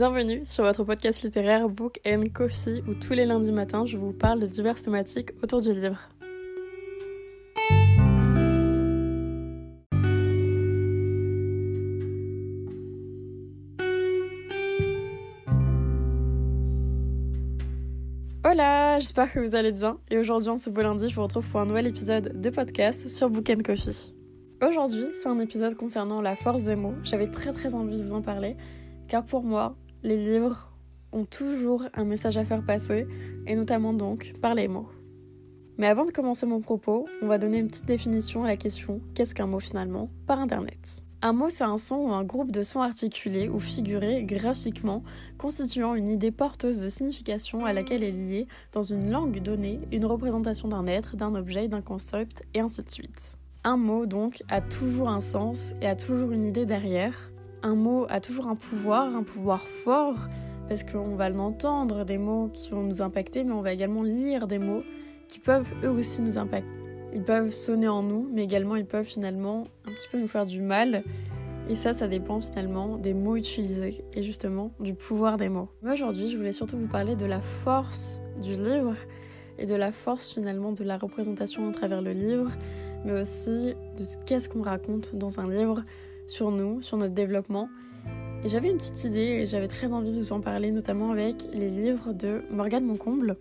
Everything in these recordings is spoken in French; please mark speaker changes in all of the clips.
Speaker 1: Bienvenue sur votre podcast littéraire Book and Coffee où tous les lundis matins je vous parle de diverses thématiques autour du livre. Hola, j'espère que vous allez bien et aujourd'hui en ce beau lundi je vous retrouve pour un nouvel épisode de podcast sur Book and Coffee. Aujourd'hui c'est un épisode concernant la force des mots, j'avais très très envie de vous en parler car pour moi les livres ont toujours un message à faire passer et notamment donc par les mots. Mais avant de commencer mon propos, on va donner une petite définition à la question qu'est-ce qu'un mot finalement? par internet. Un mot, c'est un son ou un groupe de sons articulés ou figurés graphiquement, constituant une idée porteuse de signification à laquelle est liée, dans une langue donnée, une représentation d'un être, d'un objet, d'un concept, et ainsi de suite. Un mot, donc, a toujours un sens et a toujours une idée derrière. Un mot a toujours un pouvoir, un pouvoir fort, parce qu'on va l'entendre, des mots qui vont nous impacter, mais on va également lire des mots qui peuvent eux aussi nous impacter. Ils peuvent sonner en nous, mais également ils peuvent finalement un petit peu nous faire du mal. Et ça, ça dépend finalement des mots utilisés et justement du pouvoir des mots. Moi aujourd'hui, je voulais surtout vous parler de la force du livre et de la force finalement de la représentation à travers le livre, mais aussi de ce qu'est-ce qu'on raconte dans un livre sur nous, sur notre développement. Et j'avais une petite idée et j'avais très envie de vous en parler, notamment avec les livres de Morgane Moncomble.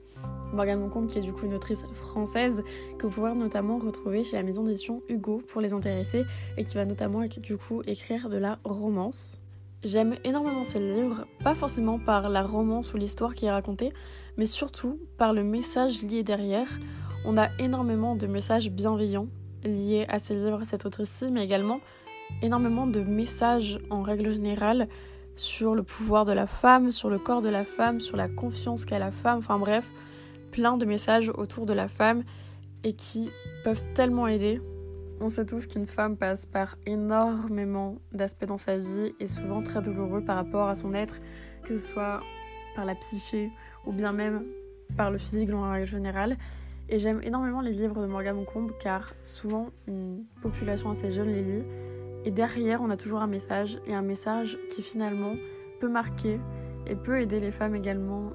Speaker 1: Morgane Moncomble, qui est du coup une autrice française, que vous pouvez notamment retrouver chez la maison d'édition Hugo pour les intéressés, et qui va notamment du coup écrire de la romance. J'aime énormément ces livres, pas forcément par la romance ou l'histoire qui est racontée, mais surtout par le message lié derrière. On a énormément de messages bienveillants liés à ces livres, à cette autrice-ci, mais également énormément de messages en règle générale sur le pouvoir de la femme, sur le corps de la femme, sur la confiance qu'a la femme, enfin bref, plein de messages autour de la femme et qui peuvent tellement aider. On sait tous qu'une femme passe par énormément d'aspects dans sa vie et souvent très douloureux par rapport à son être, que ce soit par la psyché ou bien même par le physique en règle générale. Et j'aime énormément les livres de Morgane Moncombe car souvent une population assez jeune les lit. Et derrière, on a toujours un message et un message qui finalement peut marquer et peut aider les femmes également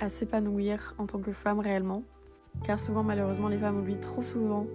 Speaker 1: à s'épanouir en tant que femme réellement. Car souvent, malheureusement, les femmes oublient trop souvent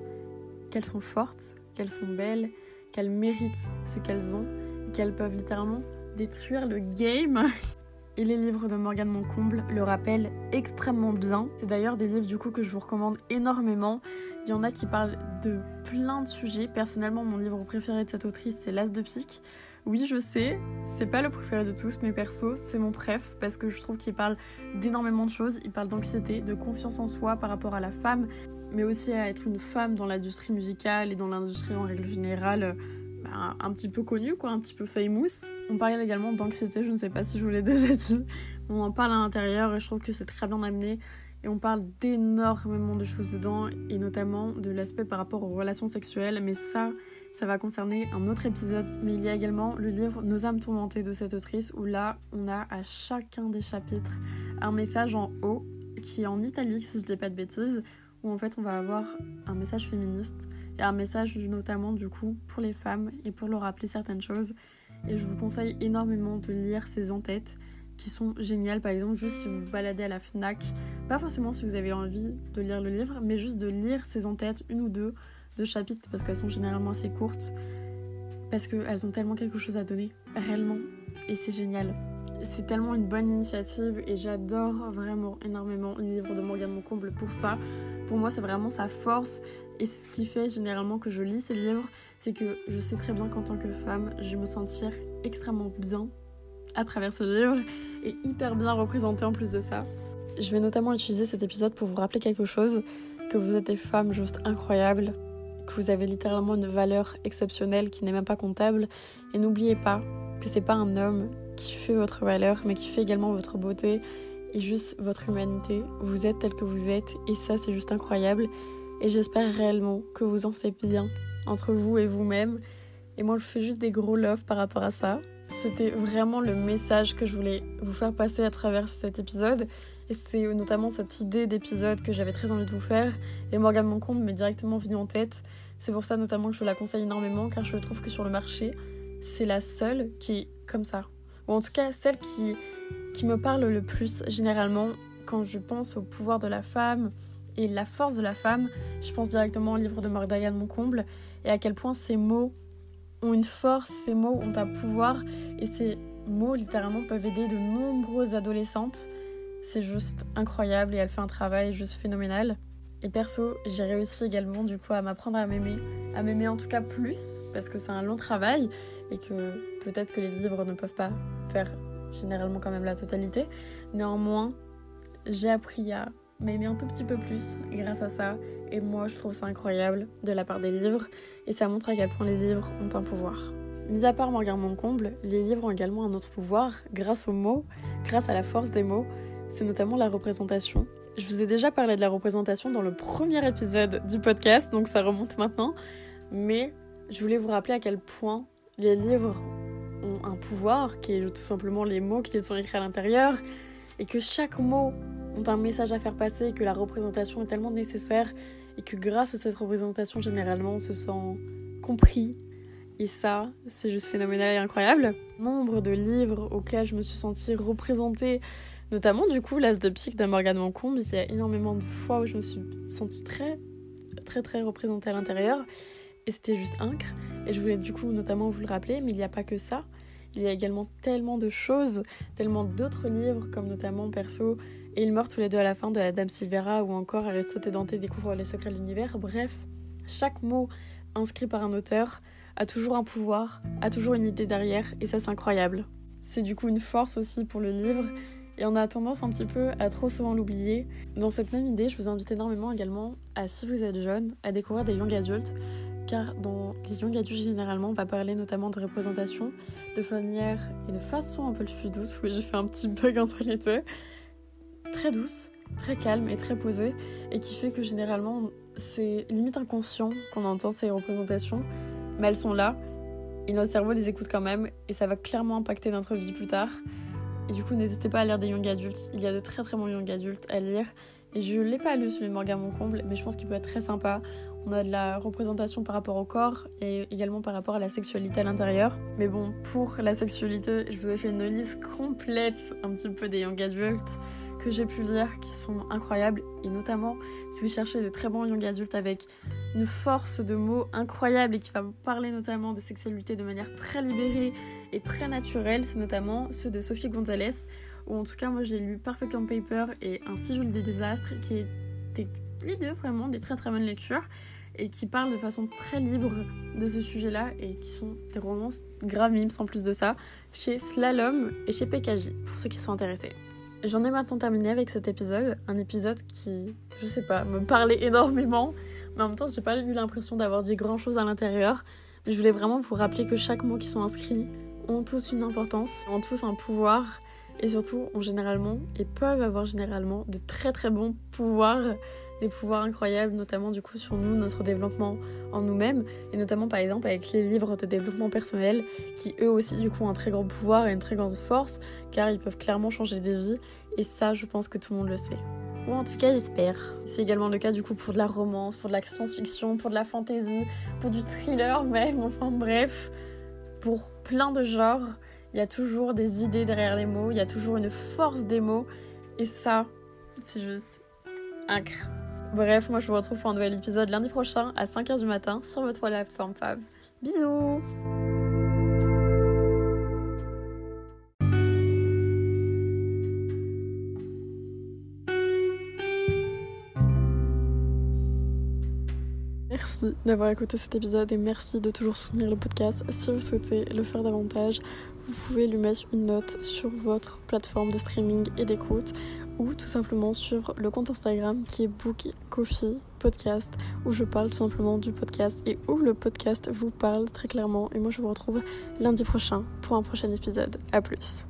Speaker 1: qu'elles sont fortes, qu'elles sont belles, qu'elles méritent ce qu'elles ont qu'elles peuvent littéralement détruire le game. Et les livres de Morgane Moncomble le rappellent extrêmement bien. C'est d'ailleurs des livres du coup que je vous recommande énormément. Il y en a qui parlent de plein de sujets. Personnellement, mon livre préféré de cette autrice, c'est L'As de pique. Oui, je sais, c'est pas le préféré de tous, mais perso, c'est mon préf parce que je trouve qu'il parle d'énormément de choses. Il parle d'anxiété, de confiance en soi par rapport à la femme, mais aussi à être une femme dans l'industrie musicale et dans l'industrie en règle générale. Bah, un petit peu connue, quoi, un petit peu famous. On parle également d'anxiété, je ne sais pas si je vous l'ai déjà dit. On en parle à l'intérieur et je trouve que c'est très bien amené. Et on parle d'énormément de choses dedans, et notamment de l'aspect par rapport aux relations sexuelles. Mais ça, ça va concerner un autre épisode, mais il y a également le livre Nos âmes tourmentées de cette autrice, où là, on a à chacun des chapitres un message en haut, qui est en italique si je dis pas de bêtises, où en fait on va avoir un message féministe et un message notamment du coup pour les femmes et pour leur rappeler certaines choses. Et je vous conseille énormément de lire ces en-têtes qui sont géniales, par exemple juste si vous vous baladez à la FNAC, pas forcément si vous avez envie de lire le livre, mais juste de lire ces en-têtes, une ou deux, de chapitres parce qu'elles sont généralement assez courtes, parce qu'elles ont tellement quelque chose à donner, réellement, et c'est génial. C'est tellement une bonne initiative et j'adore vraiment énormément le livre de Morgane Moncomble pour ça. Pour moi, c'est vraiment sa force et ce qui fait généralement que je lis ces livres, c'est que je sais très bien qu'en tant que femme, je vais me sentir extrêmement bien à travers ce livre et hyper bien représentée en plus de ça. Je vais notamment utiliser cet épisode pour vous rappeler quelque chose, que vous êtes des femmes juste incroyables, que vous avez littéralement une valeur exceptionnelle qui n'est même pas comptable. Et n'oubliez pas que c'est pas un homme qui fait votre valeur, mais qui fait également votre beauté juste votre humanité. Vous êtes tel que vous êtes, et ça c'est juste incroyable. Et j'espère réellement que vous en faites bien entre vous et vous-même. Et moi je fais juste des gros love par rapport à ça. C'était vraiment le message que je voulais vous faire passer à travers cet épisode. Et c'est notamment cette idée d'épisode que j'avais très envie de vous faire. Et Morgane Moncombe m'est directement venue en tête. C'est pour ça notamment que je la conseille énormément, car je trouve que sur le marché, c'est la seule qui est comme ça. Ou en tout cas, celle qui qui me parle le plus généralement quand je pense au pouvoir de la femme et la force de la femme. Je pense directement au livre de Mordayan Moncomble et à quel point ces mots ont une force, ces mots ont un pouvoir et ces mots littéralement peuvent aider de nombreuses adolescentes. C'est juste incroyable et elle fait un travail juste phénoménal. Et perso, j'ai réussi également du coup à m'apprendre à m'aimer, à m'aimer en tout cas plus, parce que c'est un long travail et que peut-être que les livres ne peuvent pas faire généralement quand même la totalité. Néanmoins, j'ai appris à m'aimer un tout petit peu plus grâce à ça. Et moi, je trouve ça incroyable de la part des livres. Et ça montre à quel point les livres ont un pouvoir. Mis à part Morgan Moncomble, les livres ont également un autre pouvoir grâce aux mots, grâce à la force des mots. C'est notamment la représentation. Je vous ai déjà parlé de la représentation dans le premier épisode du podcast, donc ça remonte maintenant. Mais je voulais vous rappeler à quel point les livres un pouvoir, qui est tout simplement les mots qui sont écrits à l'intérieur, et que chaque mot ont un message à faire passer, que la représentation est tellement nécessaire, et que grâce à cette représentation, généralement, on se sent compris. Et ça, c'est juste phénoménal et incroyable. Nombre de livres auxquels je me suis sentie représentée Notamment, du coup, l'As de pique de Morgane Moncombe, il y a énormément de fois où je me suis sentie très, très, très représentée à l'intérieur. Et c'était juste incre. Et je voulais du coup notamment vous le rappeler, mais il n'y a pas que ça. Il y a également tellement de choses, tellement d'autres livres, comme notamment Perso et ils meurent tous les deux à la fin de la Dame Silvera ou encore Aristote et Dante découvrent les secrets de l'univers. Bref, chaque mot inscrit par un auteur a toujours un pouvoir, a toujours une idée derrière, et ça c'est incroyable. C'est du coup une force aussi pour le livre et on a tendance un petit peu à trop souvent l'oublier. Dans cette même idée, je vous invite énormément également à, si vous êtes jeune, à découvrir des young adultes. Car dans les young adultes, généralement, on va parler notamment de représentation de manière et de façon un peu plus douce. Oui, j'ai fait un petit bug entre les deux. Très douce, très calme et très posée. Et qui fait que généralement, c'est limite inconscient qu'on entend ces représentations. Mais elles sont là. Et notre cerveau les écoute quand même. Et ça va clairement impacter notre vie plus tard. Et du coup, n'hésitez pas à lire des young adultes. Il y a de très très bons young adultes à lire. Et je l'ai pas lu celui de Morgan Moncomble, mais je pense qu'il peut être très sympa. On a de la représentation par rapport au corps et également par rapport à la sexualité à l'intérieur. Mais bon, pour la sexualité, je vous ai fait une liste complète un petit peu des young adultes que j'ai pu lire qui sont incroyables. Et notamment, si vous cherchez de très bons young adultes avec une force de mots incroyable et qui va vous parler notamment de sexualité de manière très libérée et très naturelle, c'est notamment ceux de Sophie Gonzalez, ou en tout cas moi j'ai lu Perfect on Paper et Un joue des désastres, qui étaient les deux vraiment des très très bonnes lectures et qui parlent de façon très libre de ce sujet-là et qui sont des romances mimes sans plus de ça chez Slalom et chez PKJ pour ceux qui sont intéressés. J'en ai maintenant terminé avec cet épisode, un épisode qui, je sais pas, me parlait énormément, mais en même temps j'ai pas eu l'impression d'avoir dit grand chose à l'intérieur. Mais je voulais vraiment vous rappeler que chaque mot qui sont inscrits ont tous une importance, ont tous un pouvoir et surtout ont généralement et peuvent avoir généralement de très très bons pouvoirs, des pouvoirs incroyables notamment du coup sur nous, notre développement en nous-mêmes et notamment par exemple avec les livres de développement personnel qui eux aussi du coup ont un très grand pouvoir et une très grande force car ils peuvent clairement changer des vies et ça je pense que tout le monde le sait. Ou en tout cas j'espère. C'est également le cas du coup pour de la romance, pour de la science-fiction, pour de la fantasy, pour du thriller même, enfin bref pour plein de genres. Il y a toujours des idées derrière les mots, il y a toujours une force des mots. Et ça, c'est juste incroyable. Bref, moi je vous retrouve pour un nouvel épisode lundi prochain à 5h du matin sur votre plateforme Fab. Bisous Merci d'avoir écouté cet épisode et merci de toujours soutenir le podcast. Si vous souhaitez le faire davantage, vous pouvez lui mettre une note sur votre plateforme de streaming et d'écoute ou tout simplement sur le compte Instagram qui est Book où je parle tout simplement du podcast et où le podcast vous parle très clairement. Et moi je vous retrouve lundi prochain pour un prochain épisode. A plus.